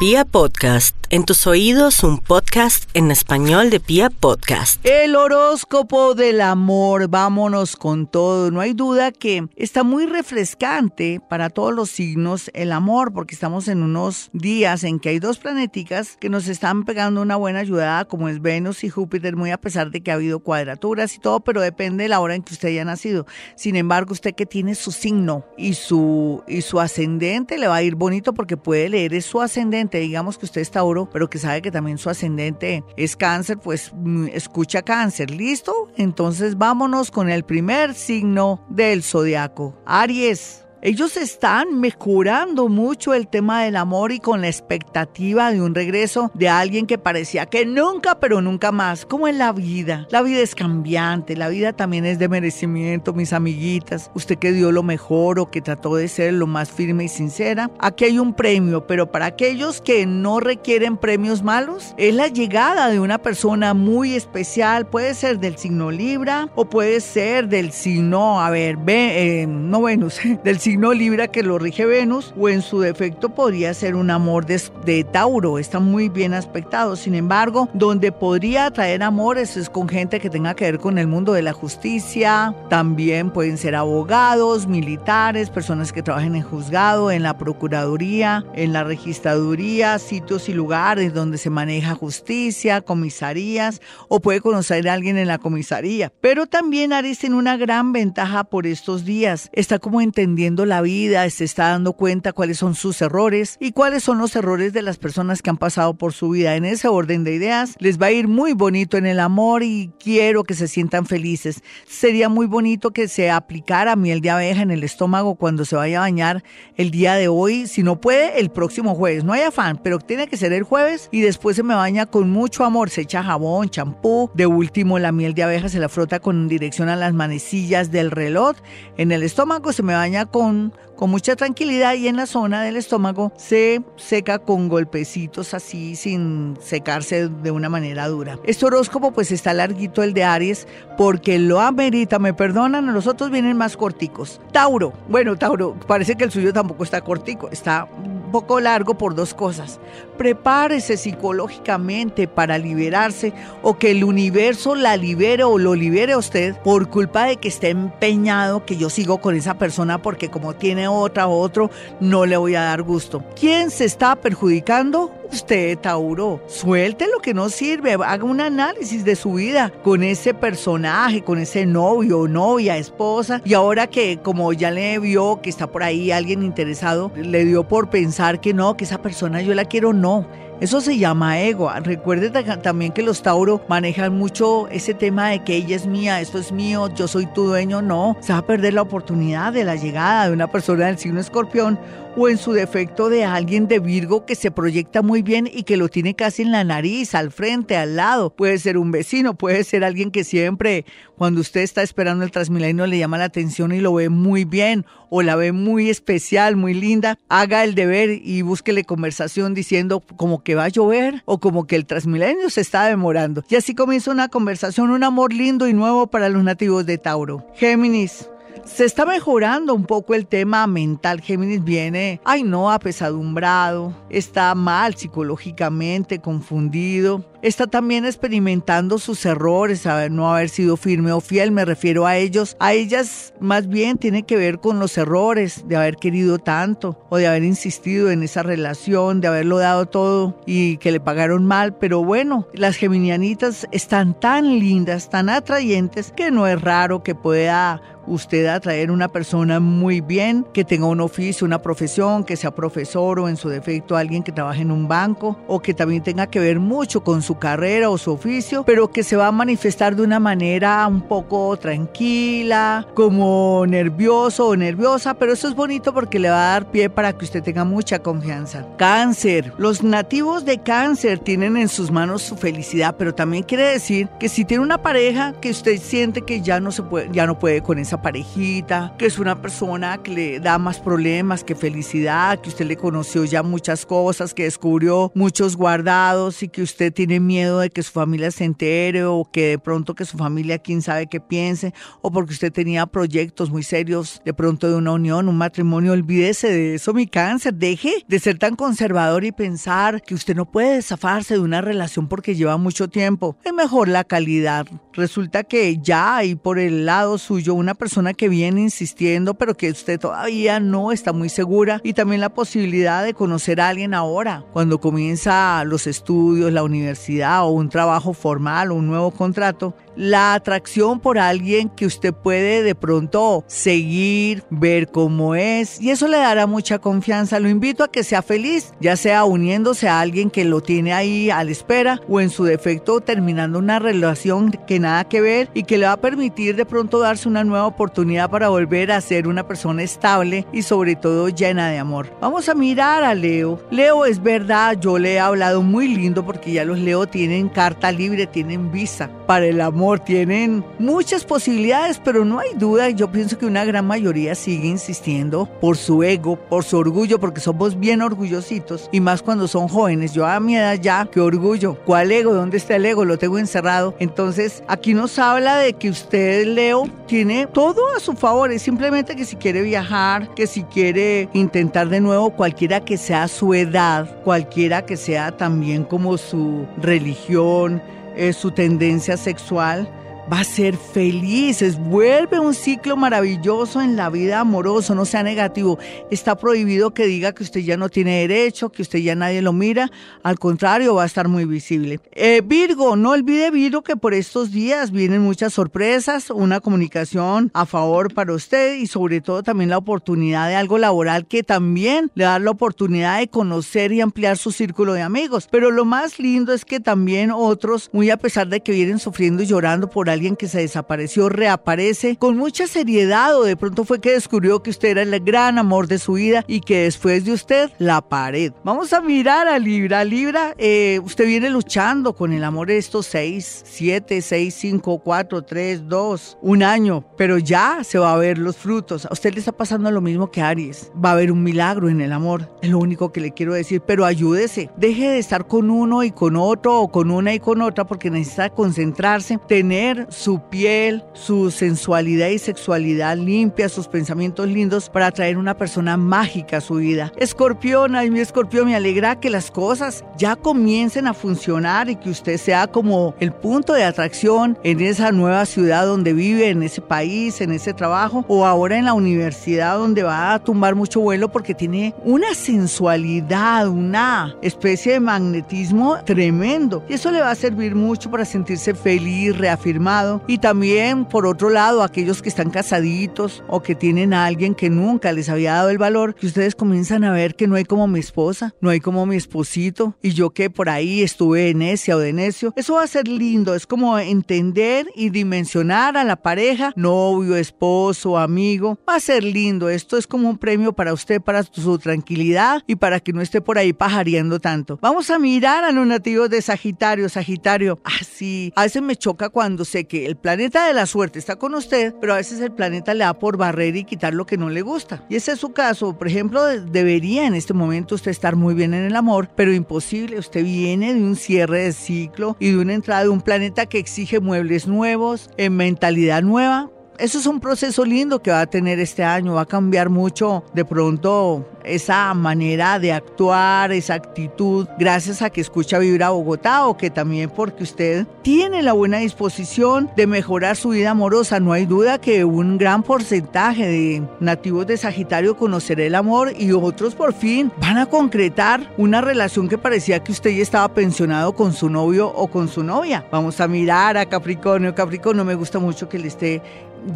Pia Podcast, en tus oídos un podcast en español de Pia Podcast. El horóscopo del amor, vámonos con todo. No hay duda que está muy refrescante para todos los signos el amor, porque estamos en unos días en que hay dos planeticas que nos están pegando una buena ayudada, como es Venus y Júpiter, muy a pesar de que ha habido cuadraturas y todo, pero depende de la hora en que usted haya nacido. Sin embargo, usted que tiene su signo y su, y su ascendente le va a ir bonito porque puede leer su ascendente digamos que usted es Pero que sabe que también su ascendente es cáncer, pues mm, escucha cáncer, ¿listo? Entonces vámonos con el primer signo del zodiaco, Aries. Ellos están mejorando mucho el tema del amor y con la expectativa de un regreso de alguien que parecía que nunca, pero nunca más, como en la vida. La vida es cambiante, la vida también es de merecimiento, mis amiguitas. Usted que dio lo mejor o que trató de ser lo más firme y sincera. Aquí hay un premio, pero para aquellos que no requieren premios malos, es la llegada de una persona muy especial. Puede ser del signo Libra o puede ser del signo, a ver, ve, eh, no Venus, del signo signo Libra que lo rige Venus o en su defecto podría ser un amor de, Tauro, está muy bien aspectado. Sin embargo, donde podría atraer amores es con gente que tenga que ver con el mundo de la justicia, también pueden ser abogados, militares, personas que trabajen en juzgado, en la procuraduría, en la registraduría, sitios y lugares donde se maneja justicia, comisarías o puede conocer a alguien en la comisaría. Pero también Aries tiene una gran ventaja por estos días, está como entendiendo la vida, se está dando cuenta cuáles son sus errores y cuáles son los errores de las personas que han pasado por su vida. En ese orden de ideas, les va a ir muy bonito en el amor y quiero que se sientan felices. Sería muy bonito que se aplicara miel de abeja en el estómago cuando se vaya a bañar el día de hoy. Si no puede, el próximo jueves. No hay afán, pero tiene que ser el jueves y después se me baña con mucho amor. Se echa jabón, champú. De último, la miel de abeja se la frota con dirección a las manecillas del reloj. En el estómago se me baña con con, mucha tranquilidad y en la zona del estómago se seca con golpecitos así sin secarse de una manera dura. Este horóscopo pues está larguito el de Aries porque lo amerita, me perdonan, los otros vienen más corticos. Tauro, bueno Tauro, parece que el suyo tampoco está cortico, está poco largo por dos cosas. Prepárese psicológicamente para liberarse o que el universo la libere o lo libere a usted por culpa de que esté empeñado que yo sigo con esa persona porque como tiene otra o otro, no le voy a dar gusto. ¿Quién se está perjudicando? Usted, Tauro, suelte lo que no sirve, haga un análisis de su vida con ese personaje, con ese novio, novia, esposa, y ahora que como ya le vio que está por ahí alguien interesado, le dio por pensar que no, que esa persona yo la quiero, no non, eso se llama ego. Recuerde también que los Tauro manejan mucho ese tema de que ella es mía, esto es mío, yo soy tu dueño. No, se va a perder la oportunidad de la llegada de una persona del signo escorpión o en su defecto de alguien de Virgo que se proyecta muy bien y que lo tiene casi en la nariz, al frente, al lado. Puede ser un vecino, puede ser alguien que siempre cuando usted está esperando el Transmilenio le llama la atención y lo ve muy bien o la ve muy especial, muy linda. Haga el deber y búsquele conversación diciendo como que va a llover o como que el Transmilenio se está demorando. Y así comienza una conversación, un amor lindo y nuevo para los nativos de Tauro. Géminis. Se está mejorando un poco el tema mental. Géminis viene, ay no, apesadumbrado, está mal psicológicamente, confundido, está también experimentando sus errores, a no haber sido firme o fiel, me refiero a ellos. A ellas más bien tiene que ver con los errores de haber querido tanto o de haber insistido en esa relación, de haberlo dado todo y que le pagaron mal. Pero bueno, las geminianitas están tan lindas, tan atrayentes, que no es raro que pueda usted atraer una persona muy bien, que tenga un oficio, una profesión, que sea profesor o en su defecto alguien que trabaje en un banco o que también tenga que ver mucho con su carrera o su oficio, pero que se va a manifestar de una manera un poco tranquila, como nervioso o nerviosa, pero eso es bonito porque le va a dar pie para que usted tenga mucha confianza. Cáncer. Los nativos de cáncer tienen en sus manos su felicidad, pero también quiere decir que si tiene una pareja que usted siente que ya no se puede, ya no puede con esa parejita, que es una persona que le da más problemas que felicidad, que usted le conoció ya muchas cosas, que descubrió muchos guardados y que usted tiene miedo de que su familia se entere o que de pronto que su familia quién sabe qué piense o porque usted tenía proyectos muy serios de pronto de una unión, un matrimonio, olvídese de eso, mi cáncer, deje de ser tan conservador y pensar que usted no puede zafarse de una relación porque lleva mucho tiempo. Es mejor la calidad. Resulta que ya hay por el lado suyo una persona que viene insistiendo, pero que usted todavía no está muy segura y también la posibilidad de conocer a alguien ahora, cuando comienza los estudios, la universidad o un trabajo formal o un nuevo contrato, la atracción por alguien que usted puede de pronto seguir, ver cómo es y eso le dará mucha confianza. Lo invito a que sea feliz, ya sea uniéndose a alguien que lo tiene ahí a la espera o en su defecto terminando una relación que nada que ver y que le va a permitir de pronto darse una nueva oportunidad para volver a ser una persona estable y sobre todo llena de amor. Vamos a mirar a Leo. Leo es verdad, yo le he hablado muy lindo porque ya los Leo tienen carta libre, tienen visa para el amor tienen muchas posibilidades, pero no hay duda, yo pienso que una gran mayoría sigue insistiendo por su ego, por su orgullo, porque somos bien orgullositos, y más cuando son jóvenes. Yo a mi edad ya, qué orgullo. ¿Cuál ego? ¿Dónde está el ego? Lo tengo encerrado. Entonces, aquí nos habla de que usted, Leo, tiene todo a su favor. Es simplemente que si quiere viajar, que si quiere intentar de nuevo, cualquiera que sea su edad, cualquiera que sea también como su religión, su tendencia sexual, va a ser feliz, es, vuelve un ciclo maravilloso en la vida amorosa, no sea negativo. Está prohibido que diga que usted ya no tiene derecho, que usted ya nadie lo mira, al contrario, va a estar muy visible. Eh, Virgo, no olvide Virgo que por estos días vienen muchas sorpresas, una comunicación a favor para usted y sobre todo también la oportunidad de algo laboral que también le da la oportunidad de conocer y ampliar su círculo de amigos. Pero lo más lindo es que también otros, muy a pesar de que vienen sufriendo y llorando por algo, alguien que se desapareció reaparece con mucha seriedad o de pronto fue que descubrió que usted era el gran amor de su vida y que después de usted la pared. Vamos a mirar a Libra. Libra, eh, usted viene luchando con el amor de estos seis, siete, seis, cinco, cuatro, tres, dos, un año, pero ya se va a ver los frutos. A usted le está pasando lo mismo que Aries. Va a haber un milagro en el amor. Es lo único que le quiero decir, pero ayúdese. Deje de estar con uno y con otro o con una y con otra porque necesita concentrarse, tener su piel, su sensualidad y sexualidad limpia, sus pensamientos lindos para atraer una persona mágica a su vida. Escorpión, ay mi escorpión, me alegra que las cosas ya comiencen a funcionar y que usted sea como el punto de atracción en esa nueva ciudad donde vive, en ese país, en ese trabajo o ahora en la universidad donde va a tumbar mucho vuelo porque tiene una sensualidad, una especie de magnetismo tremendo. Y eso le va a servir mucho para sentirse feliz, reafirmado y también por otro lado aquellos que están casaditos o que tienen a alguien que nunca les había dado el valor, que ustedes comienzan a ver que no hay como mi esposa, no hay como mi esposito y yo que por ahí estuve de necia o de necio. Eso va a ser lindo, es como entender y dimensionar a la pareja, novio, esposo, amigo. Va a ser lindo, esto es como un premio para usted, para su tranquilidad y para que no esté por ahí pajareando tanto. Vamos a mirar a los nativos de Sagitario, Sagitario. Así, ah, a veces me choca cuando se que el planeta de la suerte está con usted, pero a veces el planeta le da por barrer y quitar lo que no le gusta. Y ese es su caso. Por ejemplo, debería en este momento usted estar muy bien en el amor, pero imposible. Usted viene de un cierre de ciclo y de una entrada de un planeta que exige muebles nuevos, en mentalidad nueva. Eso es un proceso lindo que va a tener este año, va a cambiar mucho de pronto esa manera de actuar, esa actitud, gracias a que escucha Vibra Bogotá o que también porque usted tiene la buena disposición de mejorar su vida amorosa. No hay duda que un gran porcentaje de nativos de Sagitario conocerá el amor y otros por fin van a concretar una relación que parecía que usted ya estaba pensionado con su novio o con su novia. Vamos a mirar a Capricornio. Capricornio me gusta mucho que le esté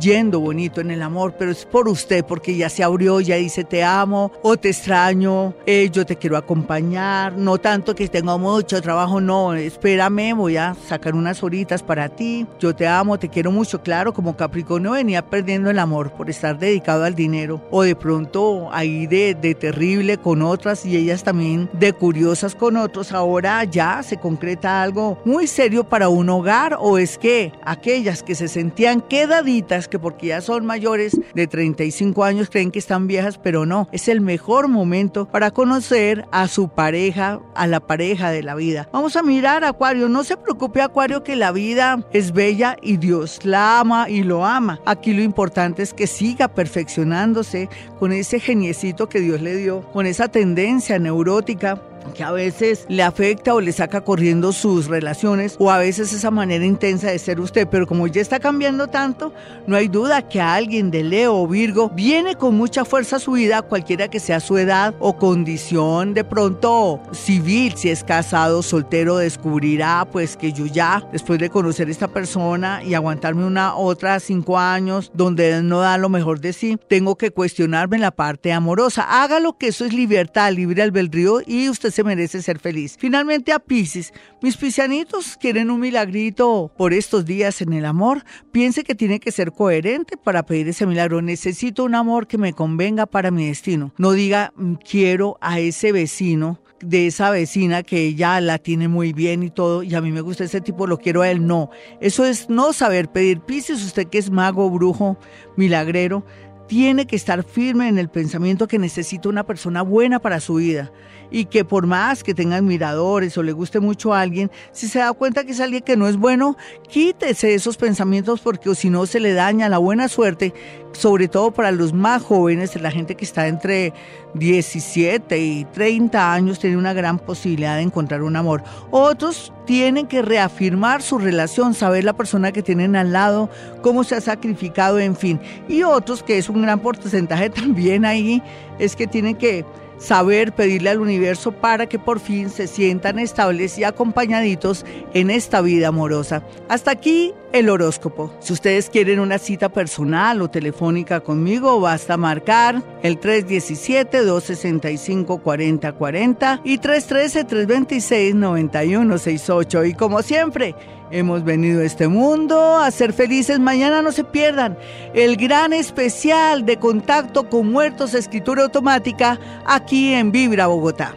yendo bonito en el amor, pero es por usted, porque ya se abrió, ya dice te amo o te extraño, eh, yo te quiero acompañar, no tanto que tenga mucho trabajo, no, espérame, voy a sacar unas horitas para ti, yo te amo, te quiero mucho, claro, como Capricornio venía perdiendo el amor por estar dedicado al dinero, o de pronto ahí de, de terrible con otras y ellas también de curiosas con otros, ahora ya se concreta algo muy serio para un hogar, o es que aquellas que se sentían quedaditas, que porque ya son mayores de 35 años creen que están viejas, pero no, es el mejor momento para conocer a su pareja, a la pareja de la vida. Vamos a mirar Acuario, no se preocupe Acuario que la vida es bella y Dios la ama y lo ama. Aquí lo importante es que siga perfeccionándose con ese geniecito que Dios le dio, con esa tendencia neurótica que a veces le afecta o le saca corriendo sus relaciones o a veces esa manera intensa de ser usted, pero como ya está cambiando tanto, no hay duda que alguien de Leo o Virgo viene con mucha fuerza a su vida, cualquiera que sea su edad o condición de pronto civil, si es casado, soltero, descubrirá pues que yo ya, después de conocer a esta persona y aguantarme una otra cinco años donde no da lo mejor de sí, tengo que cuestionarme en la parte amorosa. Hágalo que eso es libertad, libre albedrío y usted se merece ser feliz. Finalmente a Pisces, mis piscianitos quieren un milagrito por estos días en el amor. Piense que tiene que ser coherente para pedir ese milagro. Necesito un amor que me convenga para mi destino. No diga mm, quiero a ese vecino de esa vecina que ella la tiene muy bien y todo, y a mí me gusta ese tipo, lo quiero a él. No, eso es no saber pedir. Pisces, usted que es mago, brujo, milagrero, tiene que estar firme en el pensamiento que necesita una persona buena para su vida. Y que por más que tenga admiradores o le guste mucho a alguien, si se da cuenta que es alguien que no es bueno, quítese esos pensamientos porque si no se le daña la buena suerte, sobre todo para los más jóvenes, la gente que está entre 17 y 30 años tiene una gran posibilidad de encontrar un amor. Otros tienen que reafirmar su relación, saber la persona que tienen al lado, cómo se ha sacrificado, en fin. Y otros, que es un gran porcentaje también ahí, es que tienen que saber pedirle al universo para que por fin se sientan estables y acompañaditos en esta vida amorosa. Hasta aquí el horóscopo. Si ustedes quieren una cita personal o telefónica conmigo, basta marcar el 317-265-4040 y 313-326-9168. Y como siempre, hemos venido a este mundo a ser felices. Mañana no se pierdan el gran especial de contacto con muertos, escritura automática, aquí en Vibra Bogotá.